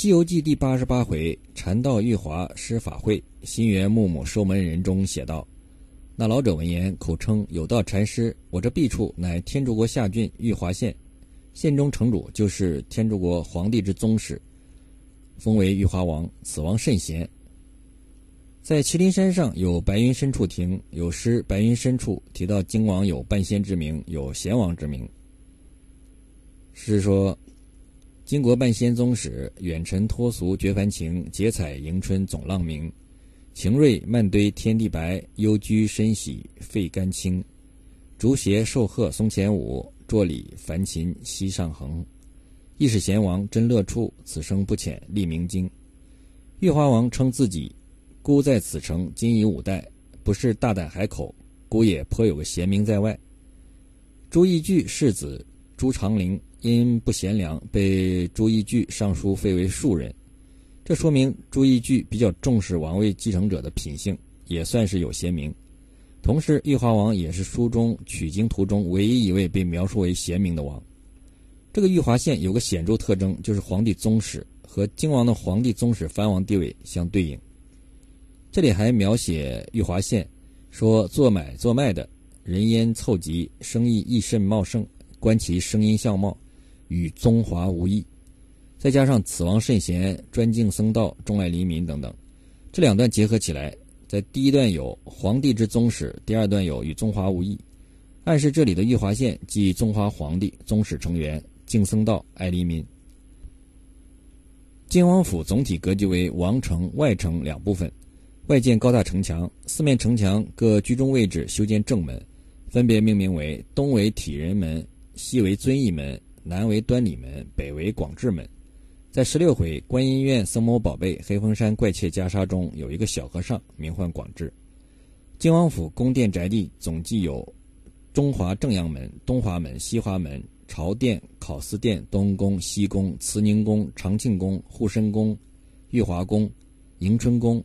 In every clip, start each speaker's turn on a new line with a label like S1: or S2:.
S1: 西游记》第八十八回“禅道玉华施法会，心猿木木收门人”中写道：“那老者闻言，口称有道禅师，我这弊处乃天竺国下郡玉华县，县中城主就是天竺国皇帝之宗室，封为玉华王。此王甚贤。在麒麟山上有白云深处亭，有诗‘白云深处’提到京王有半仙之名，有贤王之名。是说。”金国半仙宗史，远尘脱俗绝凡情，结彩迎春总浪明。晴瑞漫堆天地白，幽居深喜肺肝清。竹斜寿鹤松前舞，桌里凡琴溪上横。亦是贤王真乐处，此生不遣立明经。玉华王称自己孤在此城，今已五代，不是大胆海口，孤也颇有个贤名在外。朱义具世子朱长龄。因不贤良，被朱义具上书废为庶人。这说明朱义具比较重视王位继承者的品性，也算是有贤名。同时，玉华王也是书中取经途中唯一一位被描述为贤明的王。这个玉华县有个显著特征，就是皇帝宗室和靖王的皇帝宗室藩王地位相对应。这里还描写玉华县，说做买做卖的人烟凑集，生意亦甚茂盛，观其声音相貌。与中华无异，再加上此王圣贤，专敬僧道，钟爱黎民等等，这两段结合起来，在第一段有皇帝之宗室，第二段有与中华无异，暗示这里的玉华县即中华皇帝宗室成员，敬僧道，爱黎民。金王府总体格局为王城、外城两部分，外建高大城墙，四面城墙各居中位置修建正门，分别命名为东为体仁门，西为遵义门。南为端礼门，北为广智门。在十六回观音院僧某宝贝黑风山怪窃袈裟中，有一个小和尚，名唤广智。靖王府宫殿宅地总计有中华正阳门、东华门、西华门、朝殿、考司殿、东宫、西宫、慈宁宫、长庆宫、护身宫、玉华宫、迎春宫，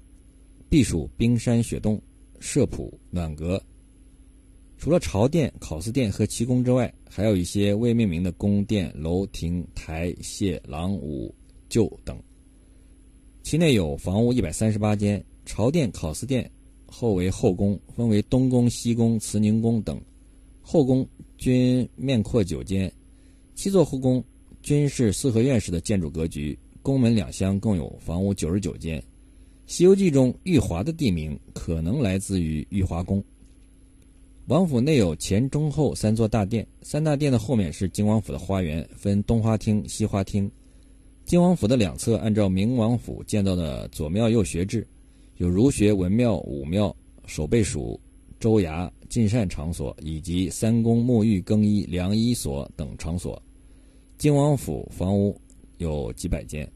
S1: 避暑冰山雪洞、舍圃暖阁。除了朝殿、考司殿和奇宫之外，还有一些未命名的宫殿、楼亭、台榭、廊、庑、旧等。其内有房屋一百三十八间。朝殿、考司殿后为后宫，分为东宫、西宫、慈宁宫等。后宫均面阔九间，七座后宫均是四合院式的建筑格局。宫门两厢共有房屋九十九间。《西游记》中玉华的地名可能来自于玉华宫。王府内有前、中、后三座大殿，三大殿的后面是金王府的花园，分东花厅、西花厅。金王府的两侧按照明王府建造的左庙右学制，有儒学、文庙、武庙、守备署、州衙、进膳场所，以及三宫、沐浴、更衣、良医所等场所。金王府房屋有几百间。《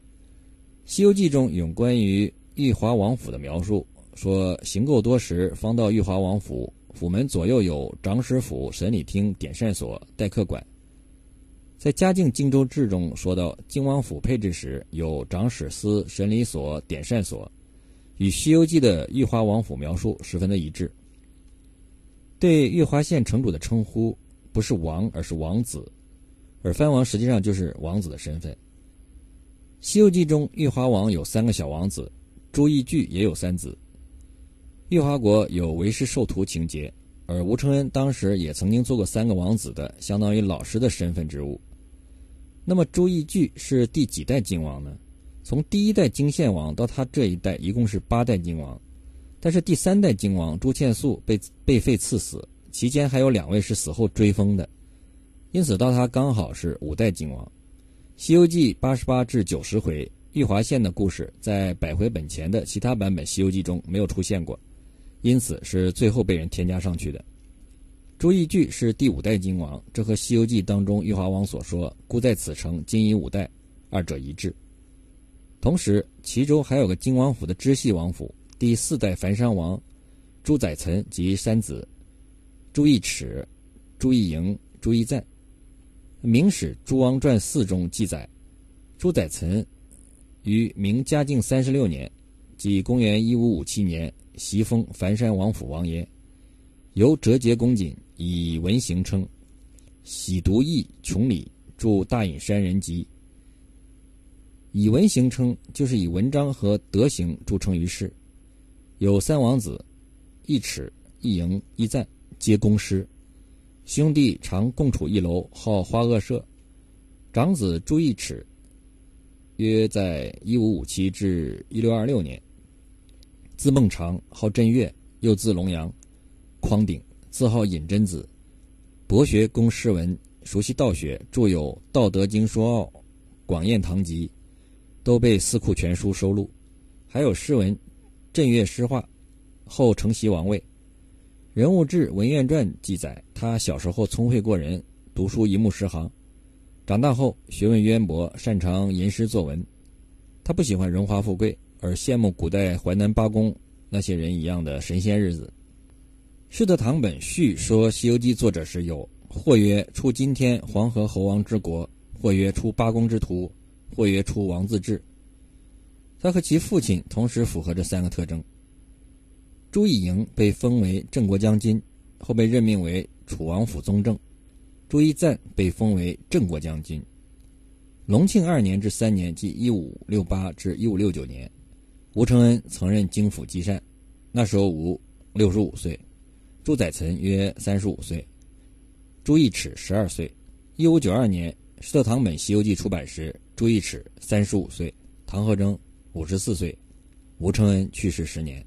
S1: 西游记》中有关于玉华王府的描述，说行够多时，方到玉华王府。府门左右有长史府、审理厅、典善所、待客馆。在嘉靖荆州志中说到，靖王府配置时有长史司、审理所、典善所，与《西游记》的玉华王府描述十分的一致。对玉华县城主的称呼不是王，而是王子，而藩王实际上就是王子的身份。《西游记》中，玉华王有三个小王子，朱义具也有三子。玉华国有为师授徒情节，而吴承恩当时也曾经做过三个王子的，相当于老师的身份职务。那么朱义具是第几代靖王呢？从第一代金献王到他这一代，一共是八代靖王。但是第三代靖王朱倩素被被废赐死，期间还有两位是死后追封的，因此到他刚好是五代靖王。《西游记》八十八至九十回玉华县的故事，在百回本前的其他版本《西游记》中没有出现过。因此是最后被人添加上去的。朱义具是第五代金王，这和《西游记》当中玉华王所说“孤在此城，今已五代”二者一致。同时，其中还有个金王府的支系王府，第四代樊山王朱载岑及三子朱义齿、朱义营、朱义赞。《明史·朱王传四》中记载，朱载岑于明嘉靖三十六年，即公元一五五七年。袭封樊山王府王爷，由折节公瑾以文行称，喜读易穷理，著大隐山人集，以文行称，就是以文章和德行著称于世。有三王子，一尺、一盈、一赞，皆公师。兄弟常共处一楼，好花萼社。长子朱一齿，约在一五五七至一六二六年。字孟长，号震岳，又字龙阳，匡鼎，字号隐真子。博学，工诗文，熟悉道学，著有《道德经说奥》《广砚堂集》，都被《四库全书》收录。还有诗文。震岳诗画，后承袭王位。人物志文苑传记载，他小时候聪慧过人，读书一目十行。长大后学问渊博，擅长吟诗作文。他不喜欢荣华富贵，而羡慕古代淮南八公那些人一样的神仙日子。《世德堂本序》说，《西游记》作者是有，或曰出今天黄河猴王之国，或曰出八公之徒，或曰出王自治。他和其父亲同时符合这三个特征。朱一营被封为镇国将军，后被任命为楚王府宗正；朱一赞被封为镇国将军。隆庆二年至三年，即一五六八至一五六九年，吴承恩曾任京府积膳，那时候吴六十五岁，朱载岑约三十五岁，朱一尺十二岁。一五九二年，《石堂本西游记》出版时，朱一尺三十五岁，唐和征。五十四岁，吴承恩去世十年。